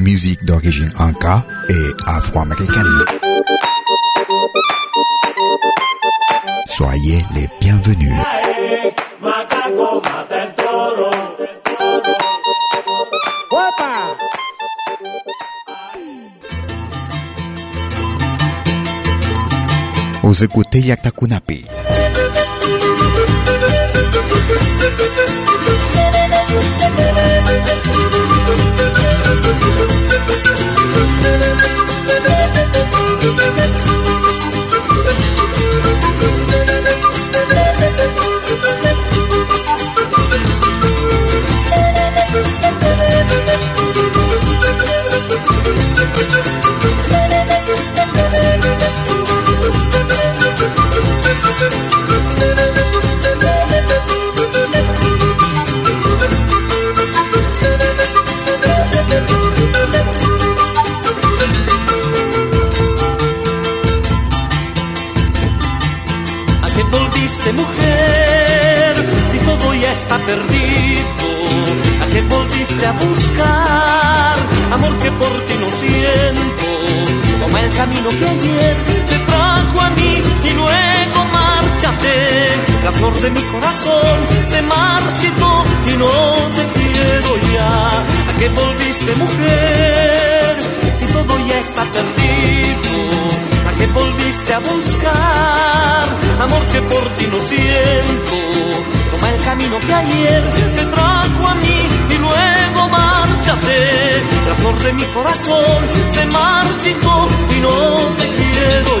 Musique d'origine inca et afro-américaine. Soyez les bienvenus. Vous écoutez Yakta Kunapi. Mujer si todo ya está perdido? ¿A qué volviste a buscar amor que por ti no siento? Toma el camino que ayer La flor de mi corazón se marchitó y no te quiero ya. ¿A qué volviste mujer si todo ya está perdido? ¿A qué volviste a buscar amor que por ti no siento? Toma el camino que ayer te trajo a mí y luego márchate. La flor de mi corazón se marchitó y no te quiero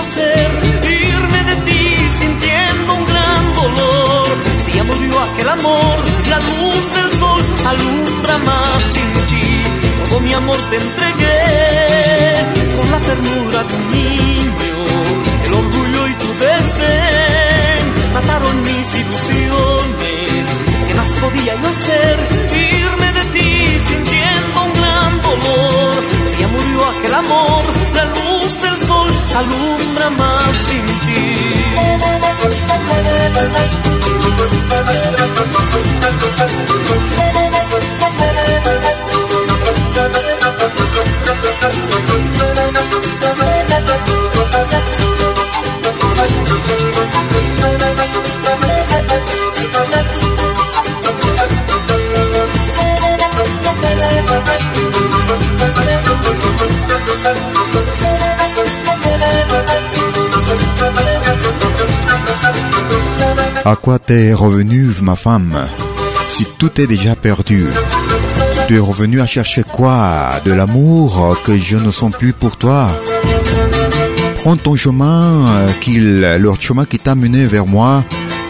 yo hacer? Irme de ti sintiendo un gran dolor. Si ya murió aquel amor, la luz del sol alumbra más sin ti. Todo mi amor te entregué con la ternura de un niño. El orgullo y tu desdén mataron mis ilusiones. ¿Qué más podía yo hacer? Irme de ti sintiendo un gran dolor. Si ya murió aquel amor, la luz alumbra más sin ti. À quoi t'es revenu, ma femme, si tout est déjà perdu? Tu es revenu à chercher quoi? De l'amour que je ne sens plus pour toi? Prends ton chemin, qu'il, leur chemin qui t'a mené vers moi,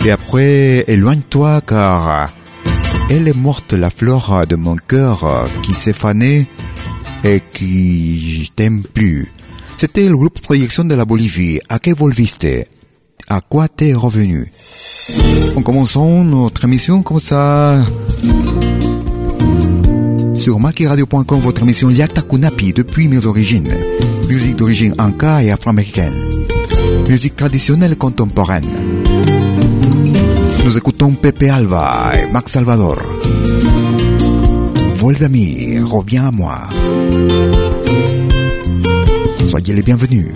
et après éloigne-toi car elle est morte la fleur de mon cœur qui s'est fanée et qui je t'aime plus. C'était le groupe Projection de la Bolivie. ¿A qué volviste? ¿A quoi t'es revenu? En commençant notre émission comme ça sur makiradio.com, votre émission Yakta Kunapi depuis mes origines. Musique d'origine anka et afro-américaine. Musique traditionnelle contemporaine. Nous écoutons Pepe Alva et Max Salvador. A mí, reviens à moi. Soyez les bienvenus.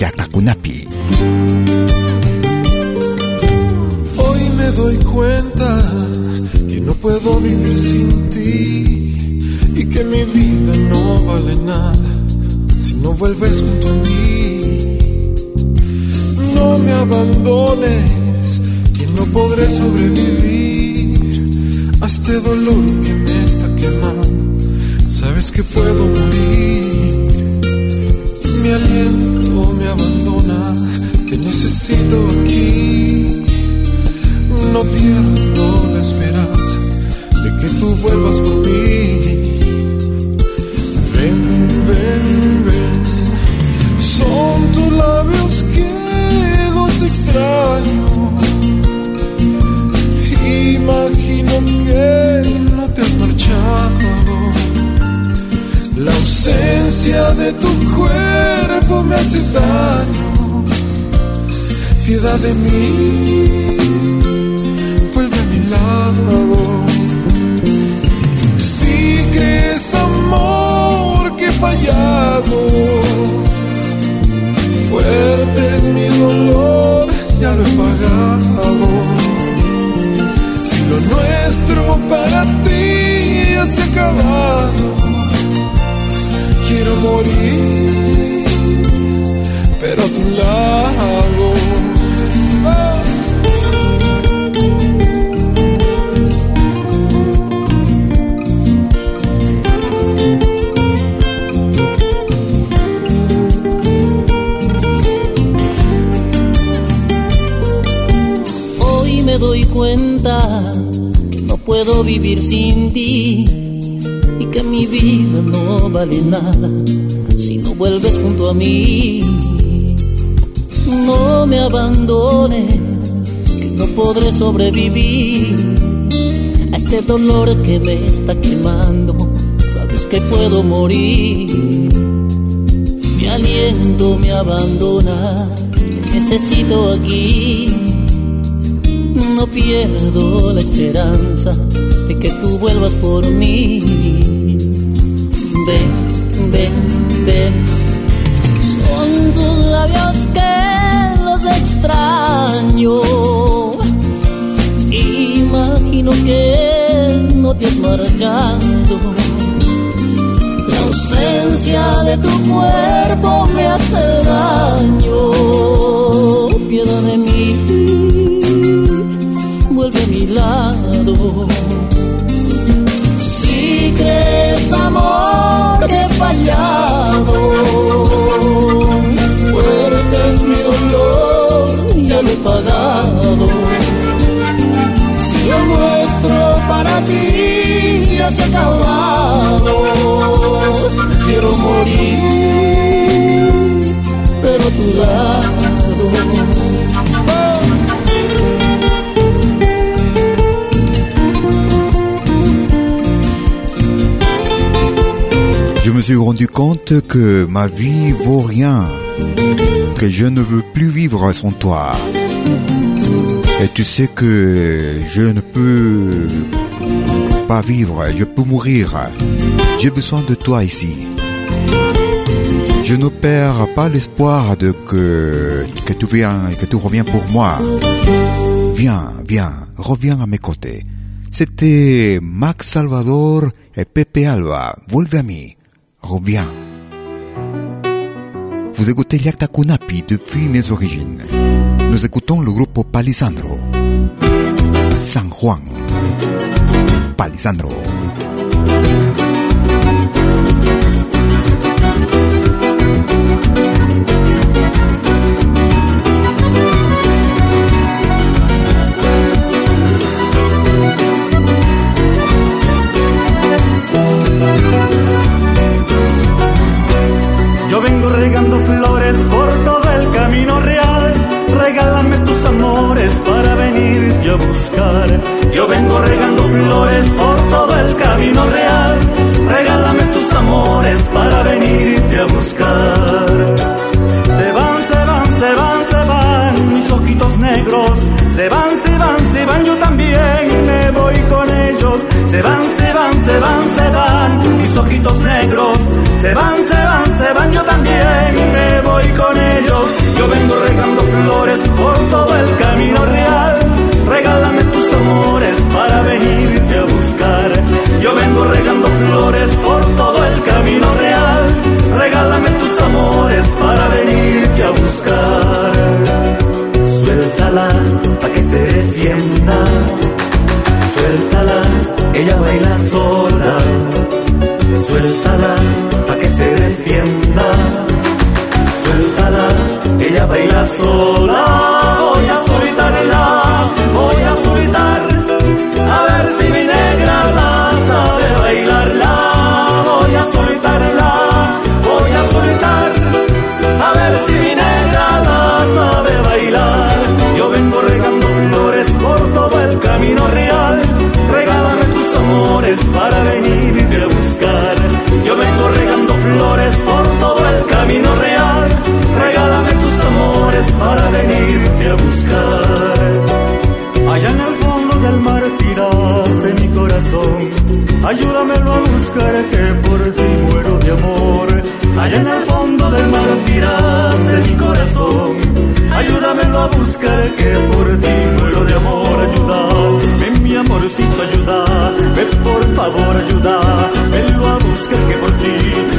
Yatakunapi. Hoy me doy cuenta que no puedo vivir sin ti y que mi vida no vale nada si no vuelves junto a mí. No me abandones, que no podré sobrevivir a este dolor que me está quemando. Sabes que puedo morir. Mi aliento me abandona, te necesito aquí. No pierdo la esperanza de que tú vuelvas por mí. Ven, ven, ven. Son tus labios que los extraño. Imagino que no te has marchado. La ausencia de tu cuerpo me hace daño. Piedad de mí, vuelve a mi lado. Si crees amor que he fallado, fuerte es mi dolor, ya lo he pagado. Si lo nuestro para ti se ha acabado quiero morir, pero a tu lado. Hoy me doy cuenta no puedo vivir sin ti no vale nada si no vuelves junto a mí. No me abandones, que no podré sobrevivir a este dolor que me está quemando. Sabes que puedo morir. Mi aliento me abandona, te necesito aquí. No pierdo la esperanza de que tú vuelvas por mí. Ven, ven, ven. Son tus labios que los extraño. Imagino que no te has. La ausencia de tu cuerpo me hace daño. Piedad de mí vuelve a mi lado. Crees amor que he fallado, fuerte es mi dolor, ya lo he pagado. Si lo nuestro para ti ya se ha acabado, quiero morir, pero tu lado. Suis rendu compte que ma vie vaut rien, que je ne veux plus vivre sans toi. Et tu sais que je ne peux pas vivre, je peux mourir. J'ai besoin de toi ici. Je ne perds pas l'espoir de que, que tu viens, que tu reviens pour moi. Viens, viens, reviens à mes côtés. C'était Max Salvador et Pepe Alba. Vuelve a mí. Reviens. Vous écoutez Liakta Kunapi depuis mes origines. Nous écoutons le groupe Palisandro. San Juan. Palisandro. camino real. Regálame tus amores para venirte a buscar. Se van, se van, se van, se van mis ojitos negros. Se van, se van, se van, yo también me voy con ellos. Se van, se van, se van, se van mis ojitos negros. Se van, se van, se van, yo también me voy con ellos. Yo vengo regando flores por todo suéltala, ella baila sola, suéltala. Del mar tiraste mi corazón. Ayúdamelo a buscar que por ti muero de amor ayudar. Ven mi amorcito ayuda, ven por favor ayuda, venlo a buscar que por ti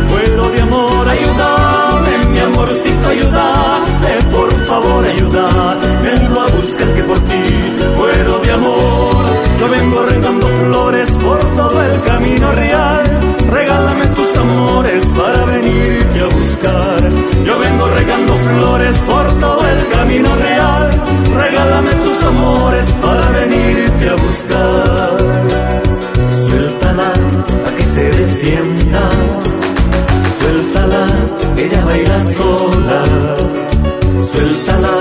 muero de amor ayuda. Ven mi amorcito ayuda, ven por favor ayuda, venlo a buscar que por ti muero de amor. Yo vengo regando flores por todo el camino real. Regálame tus amores para. Yo flores por todo el camino real. Regálame tus amores para venirte a buscar. Suéltala a que se defienda. Suéltala, ella baila sola. Suéltala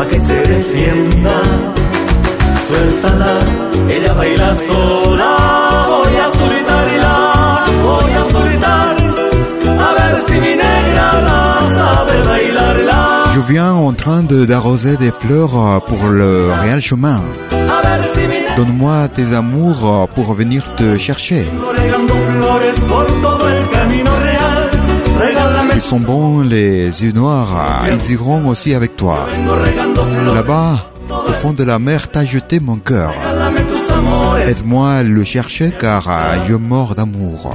a que se defienda. Suéltala, ella baila sola. Voy a solidarla, bailarla. Je viens en train d'arroser des fleurs euh, pour le réel chemin. Donne-moi tes amours euh, pour venir te chercher. Ils sont bons, les yeux noirs, ils iront aussi avec toi. Là-bas, au fond de la mer, t'as jeté mon cœur. Aide-moi à le chercher car euh, je mors d'amour.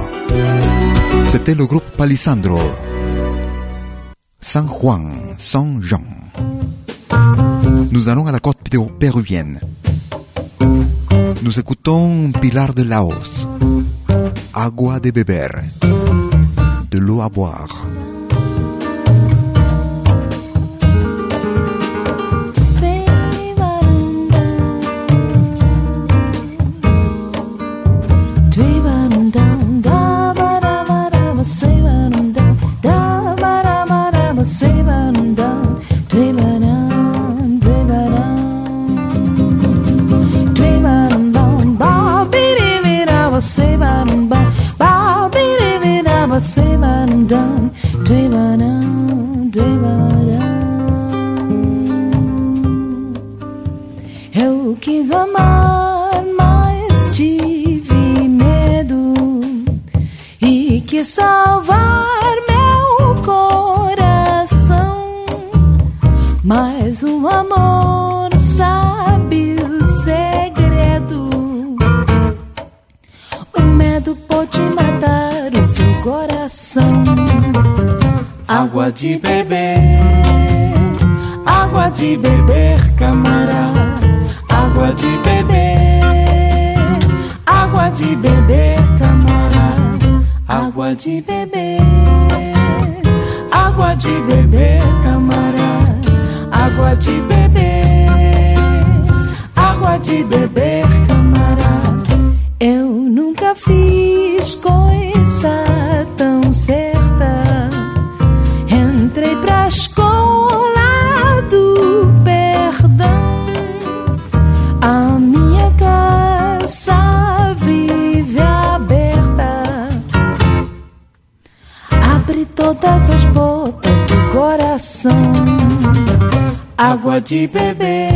C'était le groupe Palisandro. San Juan, San Jean. Nous allons à la côte péru- péruvienne. Nous écoutons Pilar de Laos. Agua de beber. De l'eau à boire. Água de beber, água de beber, camarada. Água de beber, água de beber, camarada. Água de beber, água de beber, Água de beber,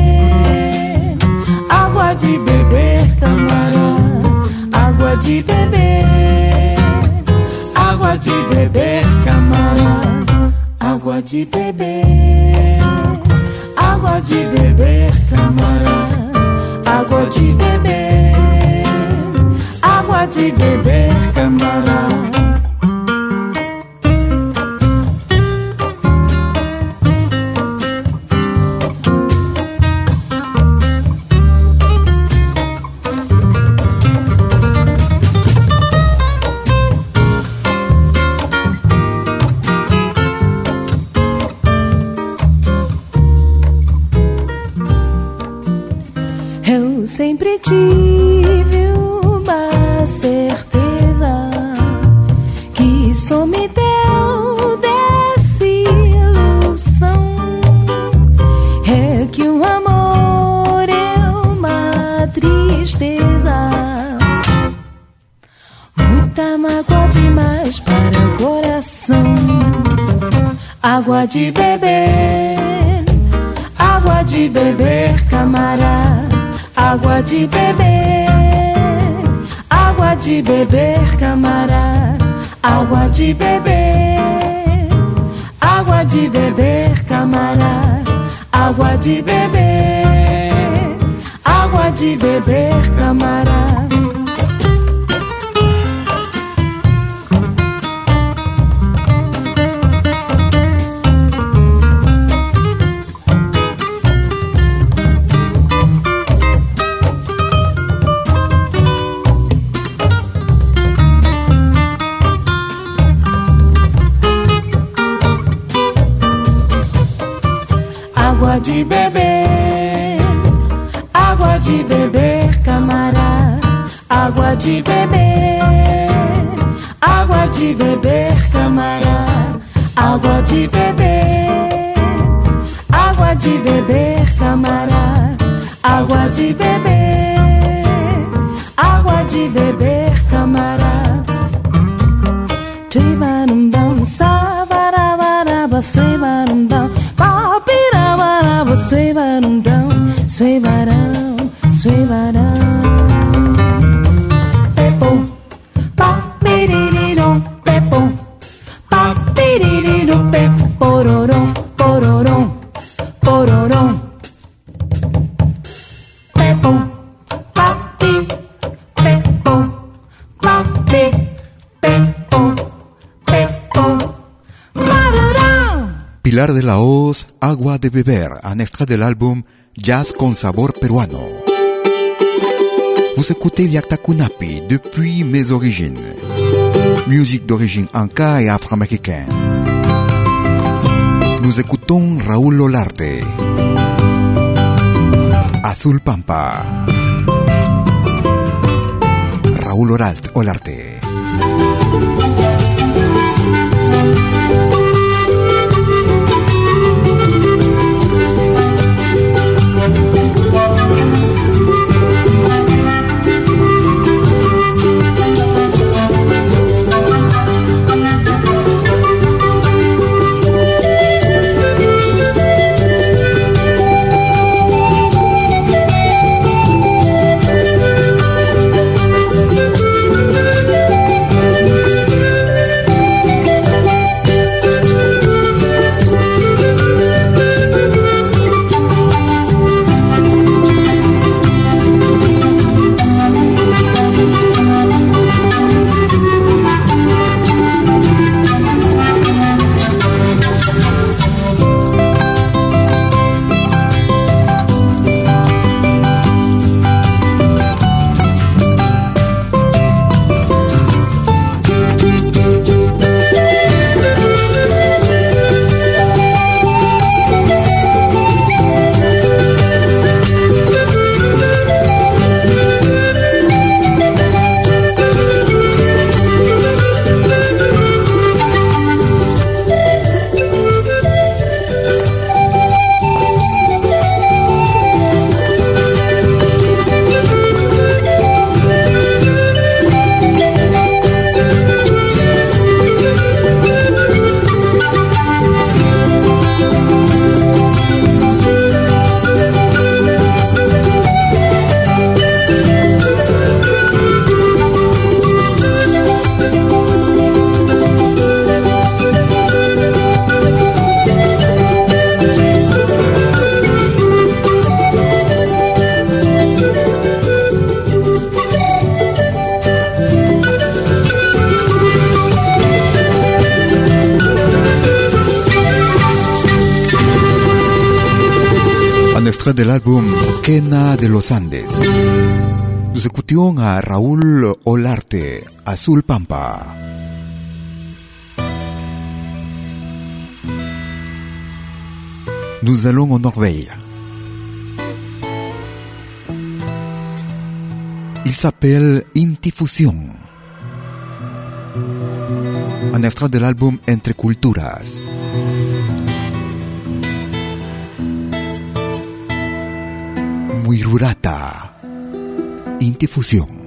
água de beber, camarada. Água de beber, água de beber, camarada. Água de beber, água de beber, camarada. Água de beber, água de beber, camarada. Para o coração. Água de beber, água de beber, camarada. Água de beber, água de beber, camarada. Água de beber, de beber, camarada, água de beber, água de beber, camarada. De beber, camarada, água de beber, água de beber, camarada, água de beber, água de beber, camarada, água de beber, água de beber, de Beber, un extrait de l'album Jazz con sabor peruano. Vous écoutez Liakta Kunapi depuis mes origines. Musique d'origine anka et afro-américaine. Nous écoutons Raúl Olarte. Azul Pampa. Raúl Olarte. De l'album Kena de los Andes. Écoutions à Raúl Olarte, Azul Pampa. Nous allons en Norvège. Il s'appelle Intifusion. Un extrait de l'album Entre Culturas. Wirurata. Intifusión.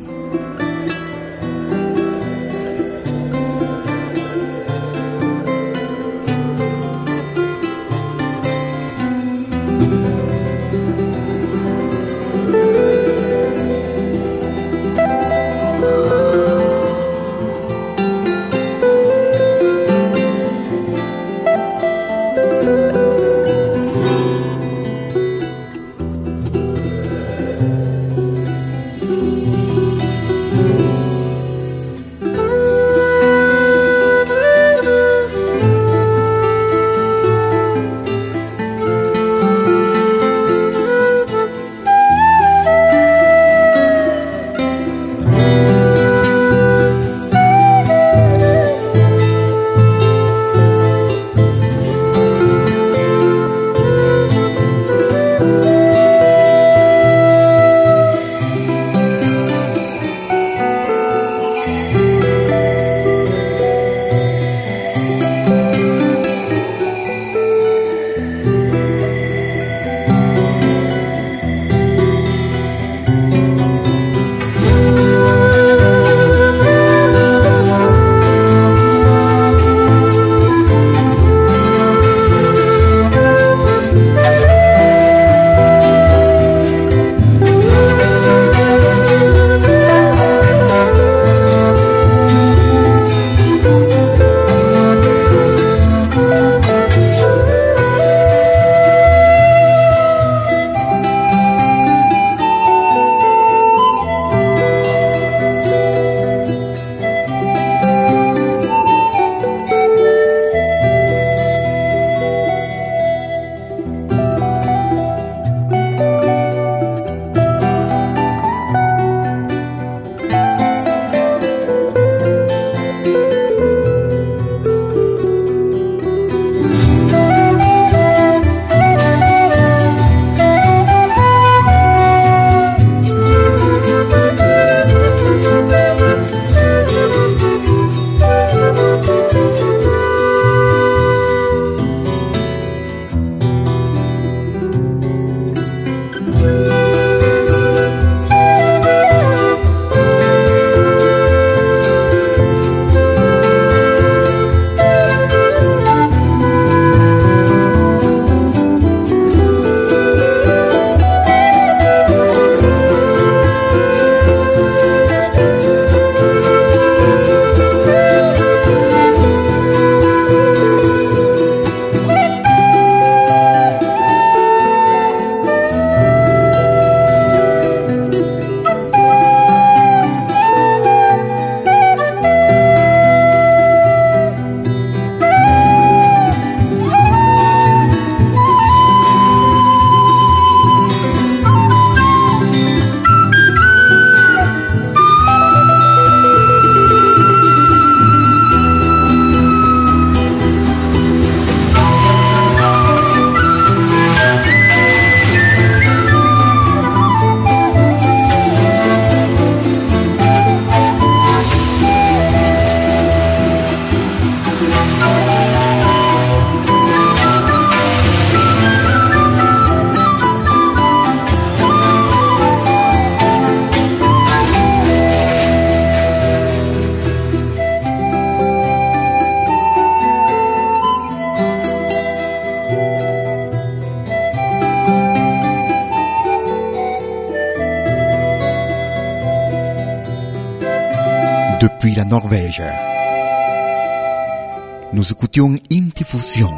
Nous écoutions Intifusion.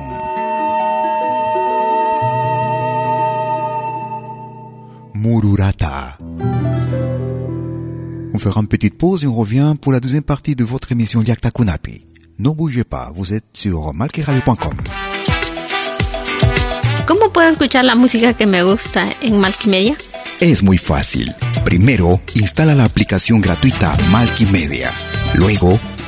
Mururata. On fera une petite pause et on revient pour la deuxième partie de votre émission Yakta Kunapi. Ne bougez pas, vous êtes sur malkiradio.com. ¿Cómo puedo escuchar la música que me gusta en Malkimedia? Es muy fácil. Primero, instala la aplicación gratuita Malkimedia. Luego,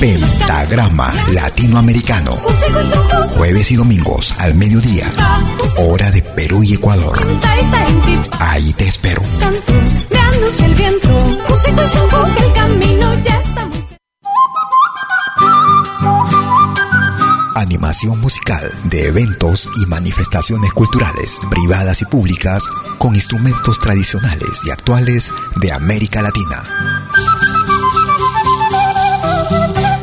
Pentagrama Latinoamericano. Jueves y domingos al mediodía. Hora de Perú y Ecuador. Ahí te espero. Animación musical de eventos y manifestaciones culturales, privadas y públicas, con instrumentos tradicionales y actuales de América Latina.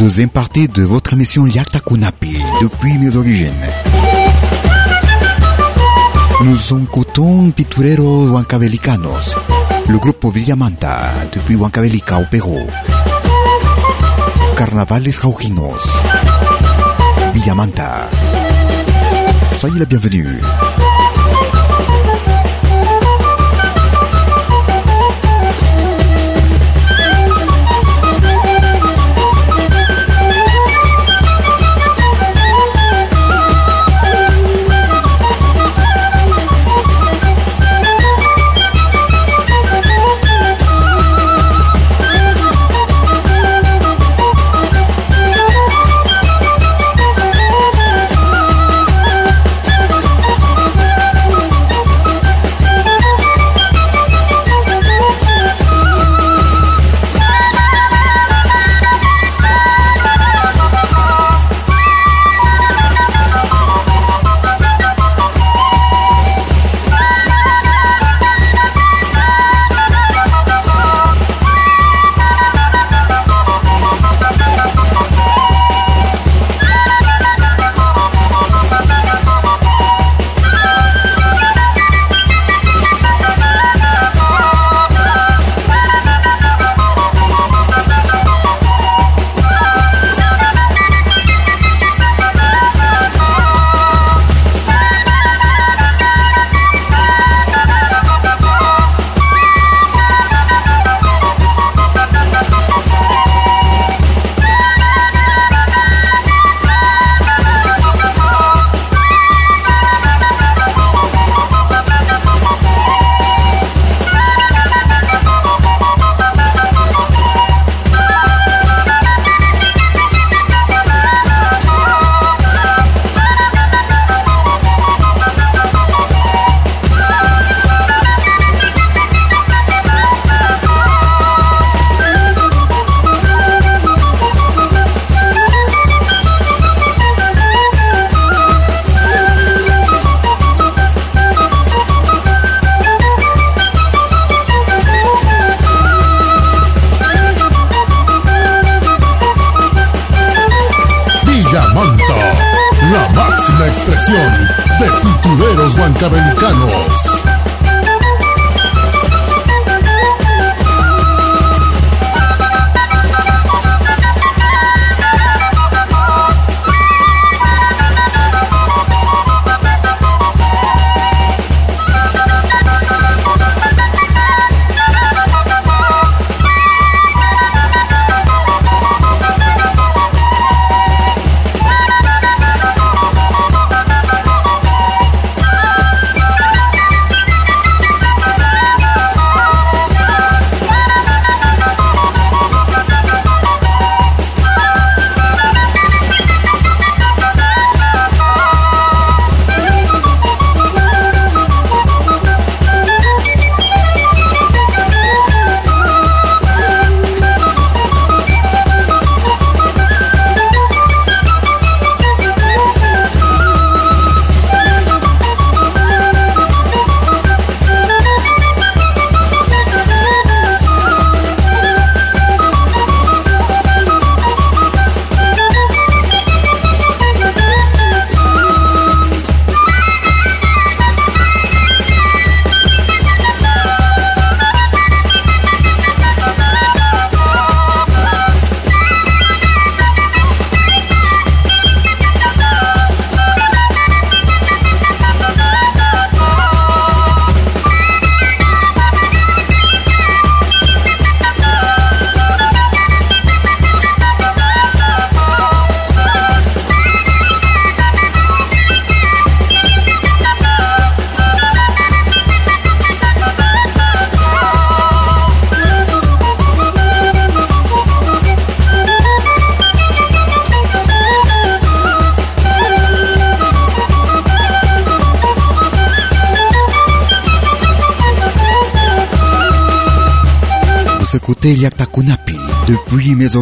Deuxième partie de votre émission Yakta Kunapi, depuis mes origines. Nous écoutons Pitureros Huancavelicanos, le groupe Villamanta, depuis Huancavelica au Pérou. Carnavales Jaujinos, Villamanta. Soyez la bienvenue. Huancavelicanos.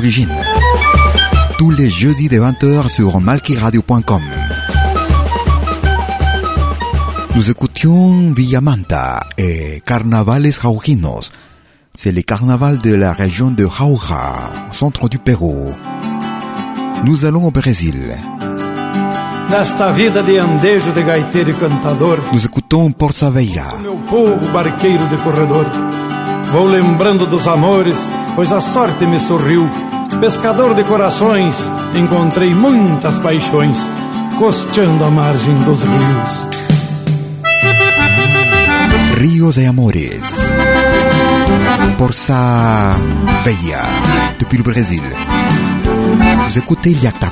Origines. Tous les jeudis de 20h sur malkiradio.com. Nous écoutions Villamanta et Carnavales Jaujinos. C'est le carnaval de la région de Jauja, au centre du Pérou. Nous allons au Brésil. Nesta vida de andejo, de gaiteiro e cantador, Nous écoutons Porça Veira. meu povo barqueiro de corredor. Vou lembrando dos amores, pois a sorte me sorriu. Pescador de corações, encontrei muitas paixões, costeando a margem dos rios. Ríos de Amores. Porça Veia, depuis le Brésil. Vous écoutez Yakta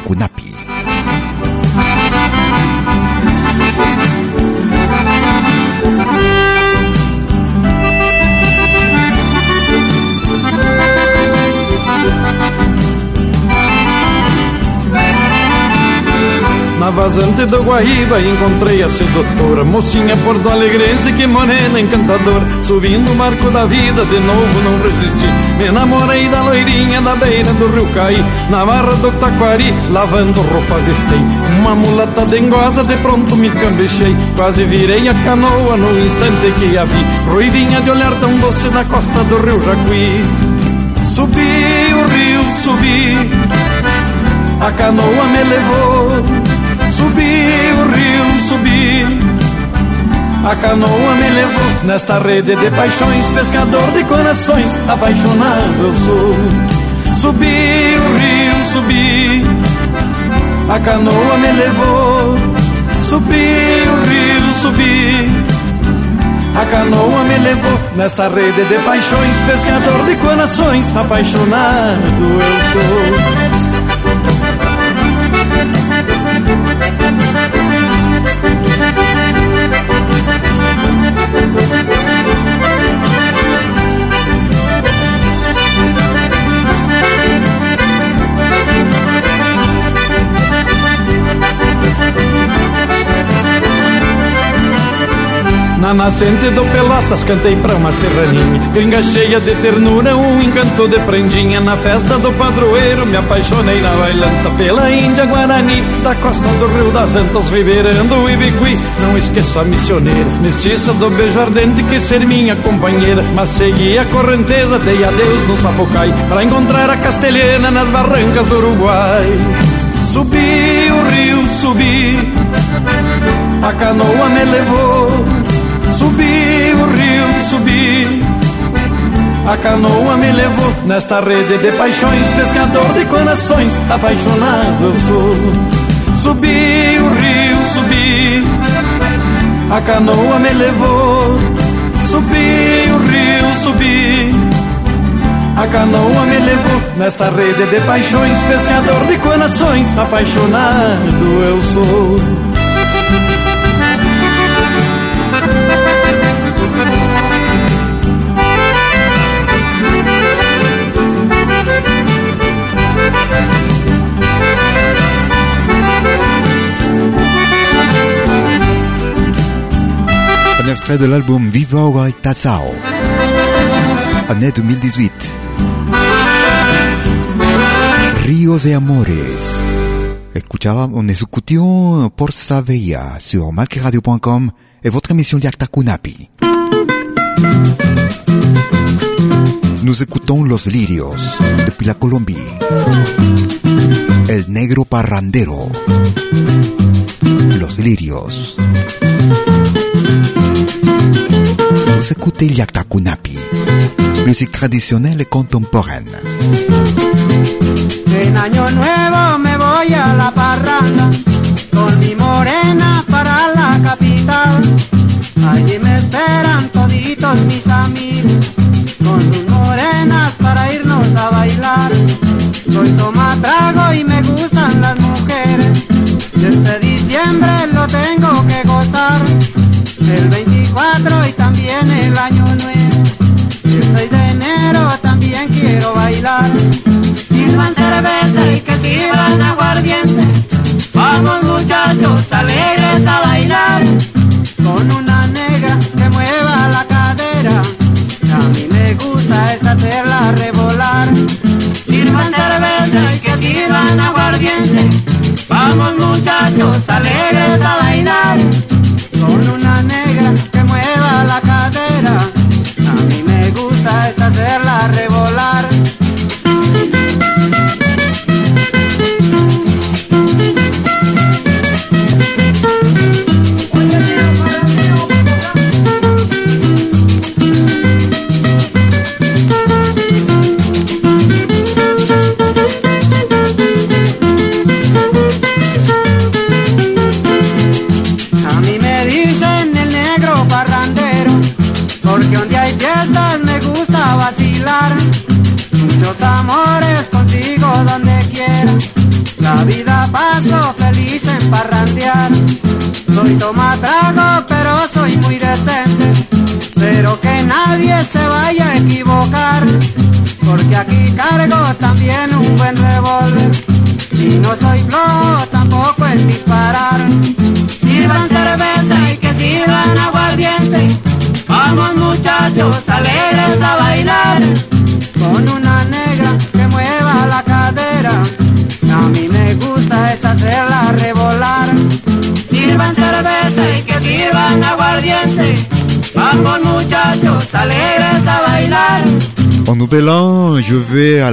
Na vazante do Guaíba encontrei a sedutora Mocinha porto alegrense, que morena encantadora Subindo o barco da vida, de novo não resisti. Me namorei da loirinha da beira do rio Caí Na barra do Taquari, lavando roupa vestei Uma mulata dengosa, de pronto me cambechei. Quase virei a canoa no instante que a vi. Ruivinha de olhar tão doce na costa do rio Jacuí. Subi o rio, subi. A canoa me levou Subi o rio, subi. A canoa me levou nesta rede de paixões, pescador de corações, apaixonado eu sou. Subi o rio, subi. A canoa me levou. Subi o rio, subi. A canoa me levou nesta rede de paixões, pescador de corações, apaixonado eu sou. Thank you. Na nascente do Pelotas cantei pra uma serraninha. Gringa cheia de ternura, um encanto de prendinha. Na festa do padroeiro me apaixonei na bailanta Pela Índia Guarani, da costa do Rio das Antas Ribeirando o Ibiqui, não esqueço a missioneira Mestiça do beijo ardente que ser minha companheira. Mas segui a correnteza, dei adeus no Sapucai Pra encontrar a castelhana nas barrancas do Uruguai. Subi o rio, subi A canoa me levou Subi o rio, subi. A canoa me levou nesta rede de paixões, pescador de corações, apaixonado eu sou. Subi o rio, subi. A canoa me levou. Subi o rio, subi. A canoa me levou nesta rede de paixões, pescador de corações, apaixonado eu sou. Extrait de l'album Viva Oi Tatsao, année 2018. Ríos de Amores. Escuchaba, on écoutions por Veia sur malqueradio.com et votre émission Yakta Kunapi. Nous écoutons Los Lirios depuis la Colombie. El Negro Parrandero. Los Lirios. Vous écoutez Yakta Kunapi, musique traditionnelle et contemporaine. En año nuevo me voy a la parranda con mi morena para la capital. Allí me esperan toditos mis amigos con sus morenas para irnos a bailar. Soy toma trago y me gustan las mujeres. Este diciembre lo tengo que gozar. El 24 y también el año nuevo. El 6 de enero también quiero bailar. Sirvan cerveza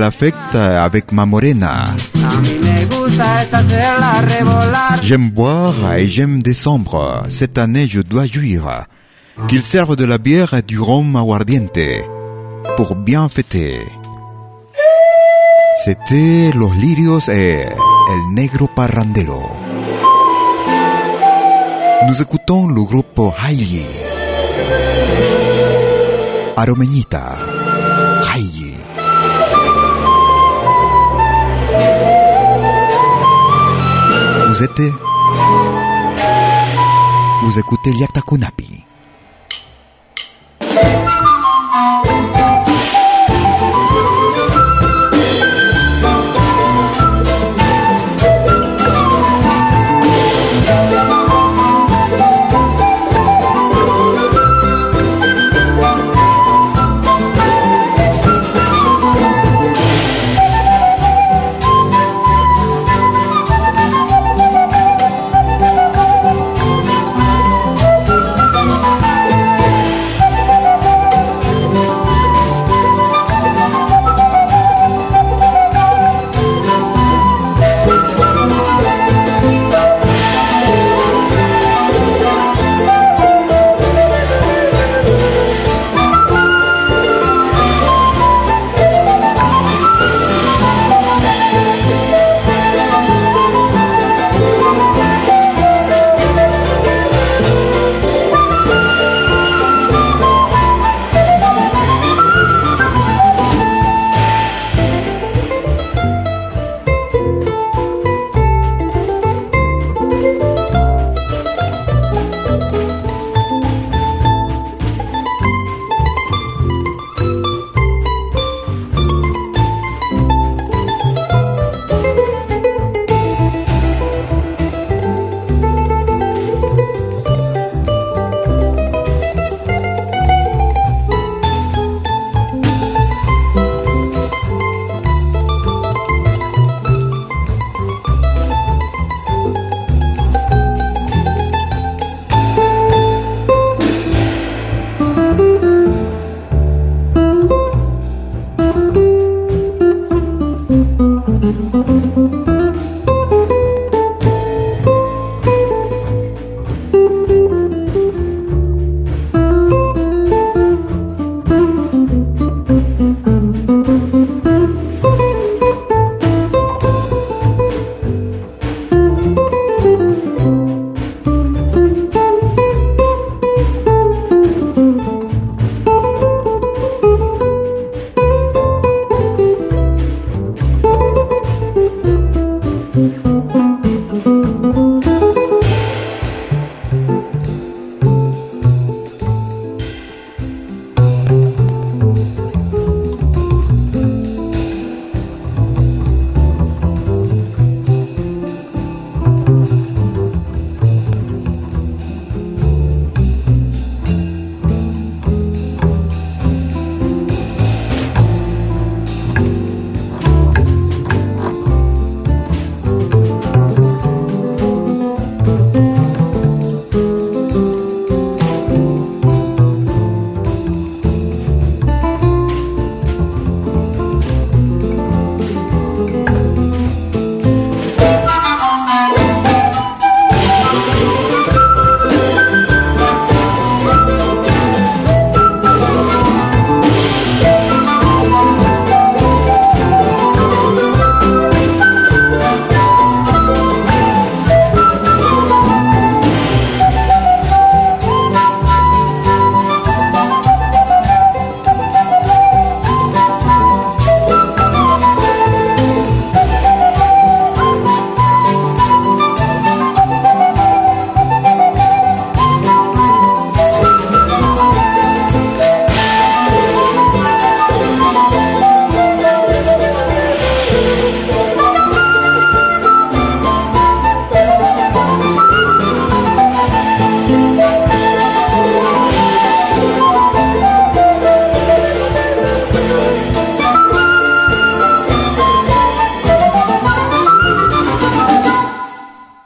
la fête avec ma morena. J'aime boire et j'aime décembre. Cette année, je dois jouir. Qu'ils servent de la bière et du rhum aguardiente pour bien fêter. C'était Los Lirios et El Negro Parrandero. Nous écoutons le groupe Hailey. Aromeñita. Vous êtes... Vous écoutez Liakta Kunapi.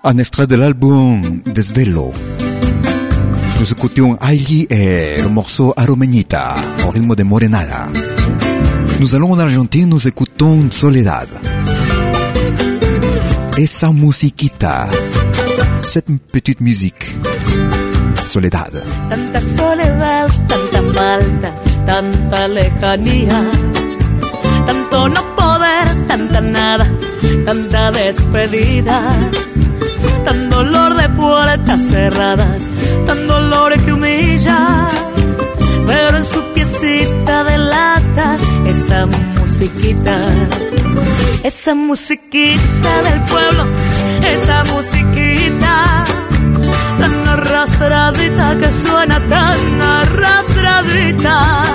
Un extrait de l'album Desvelo. Nous écoutions Ailey et le morceau Aromeñita, au rythme de Morenada. Nous allons en Argentine, nous écoutons Soledad. Esa musiquita, cette petite musique. Soledad. Tanta soledad, tanta falta, tanta lejanía, tanto no poder, tanta nada, tanta despedida, tan dolor de puertas cerradas, tan dolor que humilla, pero en su piecita de lata, esa musiquita, esa musiquita del pueblo, esa musiquita tan arrastradita que suena tan arrastradita.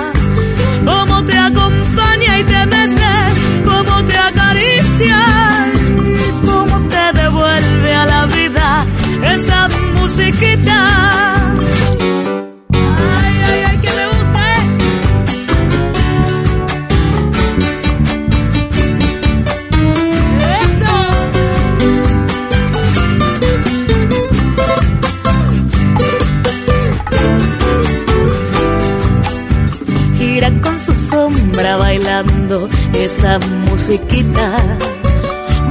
Musiquita.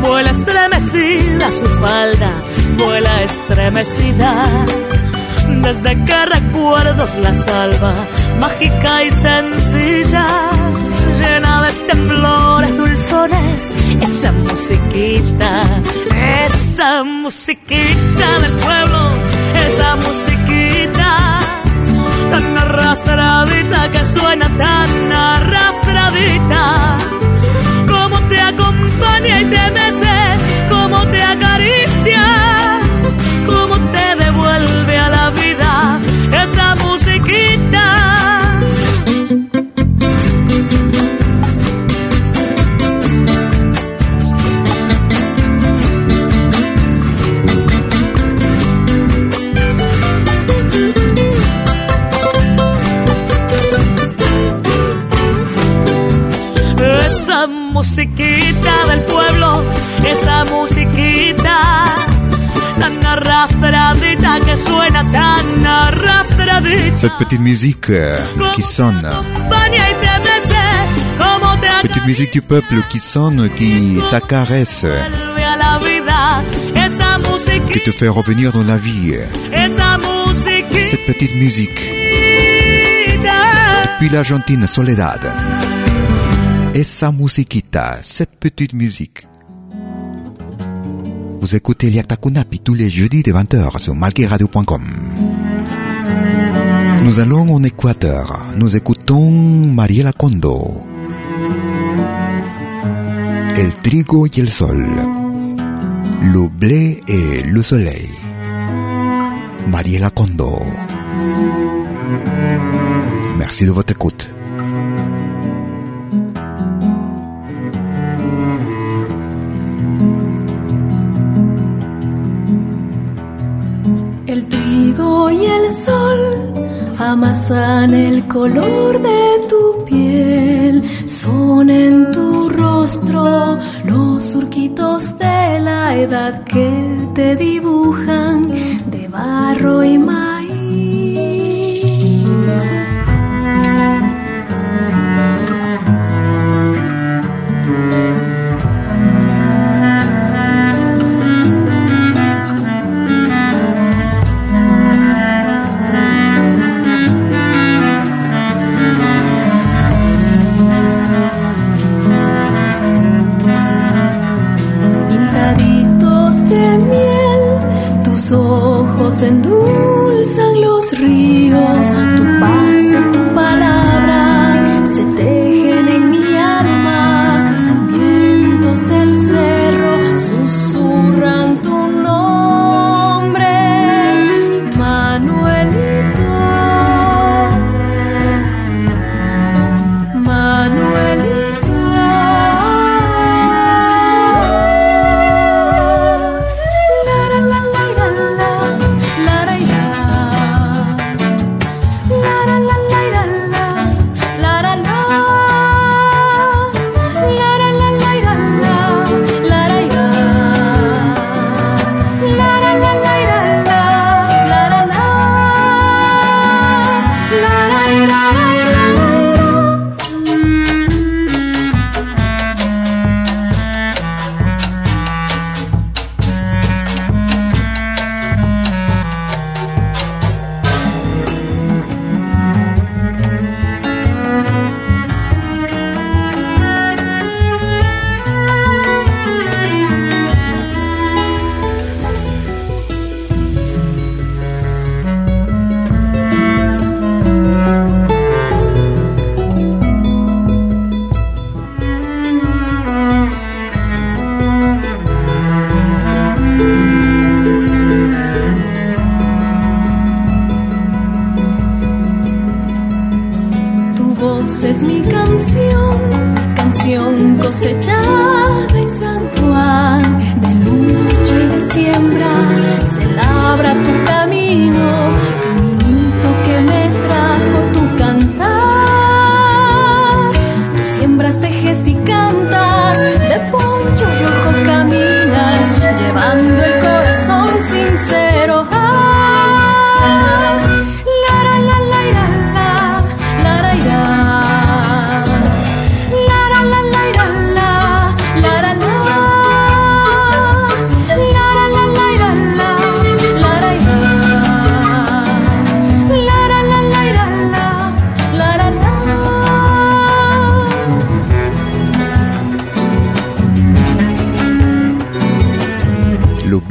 Vuela estremecida su falda, vuela estremecida. Desde que recuerdos la salva, mágica y sencilla, llena de temblores dulzones, esa musiquita, esa musiquita del pueblo, esa musiquita tan arrastradita que suena tan arrastradita siempre sé cómo te acaricia, cómo te devuelve a la vida esa musiquita. Esa musiquita del esa musiquita tan arrastradita que suena tan arrastradita. Cette petite musique euh, qui sonne, petite musique du peuple qui sonne, qui t'acaresse, qui te fait revenir dans la vie. Cette petite musique, depuis l'Argentine, Soledad. Esa musiquita, cette petite musique. Vous écoutez Liaktakunapi tous les jeudis de 20h sur malqueradio.com. Nous allons en Équateur. Nous écoutons Mariela Kondo. El trigo y el sol. Le blé et le soleil. Mariela Kondo. Merci de votre écoute. Amasan el color de tu piel, son en tu rostro los surquitos de la edad que te dibujan de barro y maíz.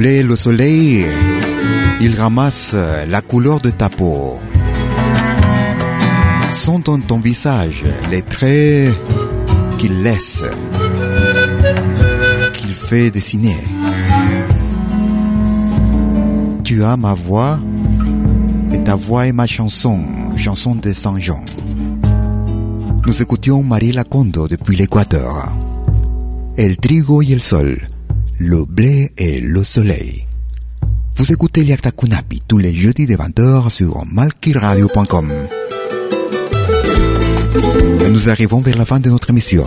Le soleil, il ramasse la couleur de ta peau. Sont dans ton visage les traits qu'il laisse, qu'il fait dessiner. Tu as ma voix, et ta voix est ma chanson, chanson de Saint-Jean. Nous écoutions Marie Lacondo depuis l'Équateur. El trigo y el sol, le blé et le soleil. Vous écoutez Liakta Kunapi tous les jeudis de 20h sur malkiradio.com. Nous arrivons vers la fin de notre émission.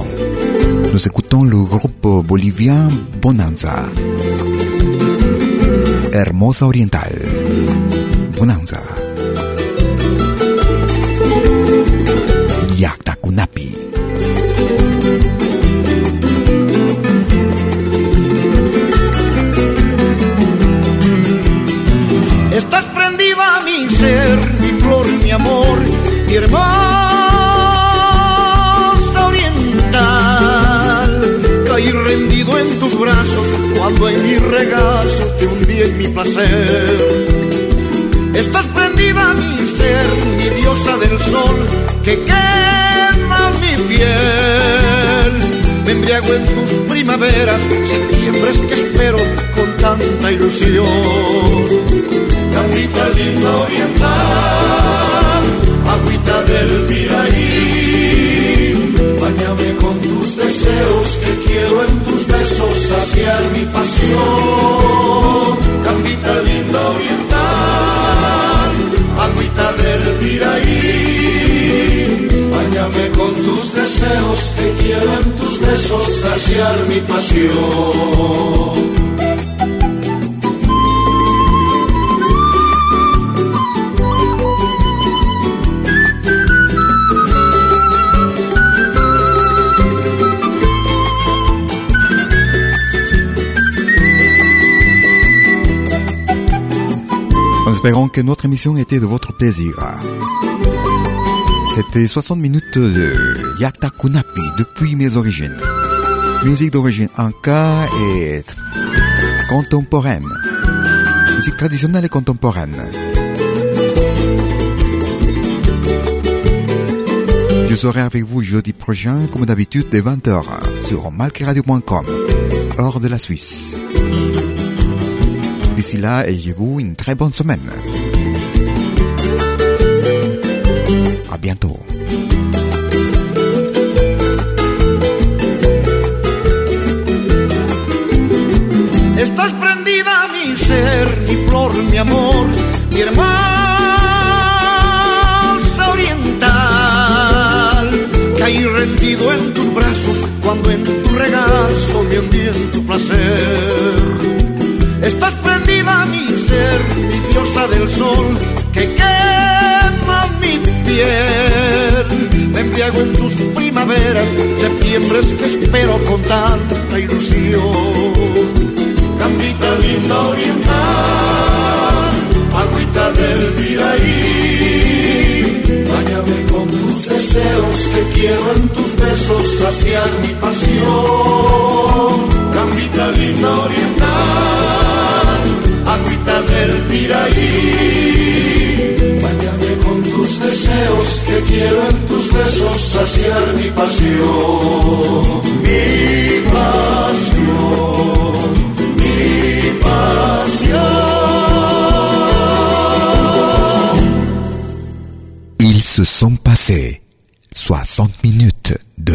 Nous écoutons le groupe bolivien Bonanza. Hermosa Oriental. Bonanza. Amor, mi hermosa oriental. Caí rendido en tus brazos cuando en mi regazo te hundí en mi placer. Estás prendida a mi ser, mi diosa del sol, que quema mi piel. Me embriago en tus primaveras, septiembres que espero con tanta ilusión. Camita linda oriental, agüita del Piraí, bañame con tus deseos, que quiero en tus besos saciar mi pasión. Camita linda oriental, agüita del Piraí, bañame con tus deseos, que quiero en tus besos saciar mi pasión. Était de votre plaisir. C'était 60 minutes de Yakta Kunapi depuis mes origines. Musique d'origine anka et contemporaine. Musique traditionnelle et contemporaine. Je serai avec vous jeudi prochain, comme d'habitude, dès 20h sur malkiradio.com, hors de la Suisse. D'ici là, ayez-vous une très bonne semaine. Estás prendida mi ser, mi flor, mi amor, mi hermosa oriental. Caí rendido en tus brazos cuando en tu regazo me hundí tu placer. Estás prendida mi ser, mi diosa del sol, que piel. Me embriago en tus primaveras, septiembres que espero con tanta ilusión. Campita linda oriental, agüita del Piraí, bañame con tus deseos, que quiero en tus besos saciar mi pasión. Campita linda oriental, agüita del Piraí, deseos, que quiero en tus besos saciar mi pasión. Mi pasión mi pasión. Ils se sont passés 60 minutes de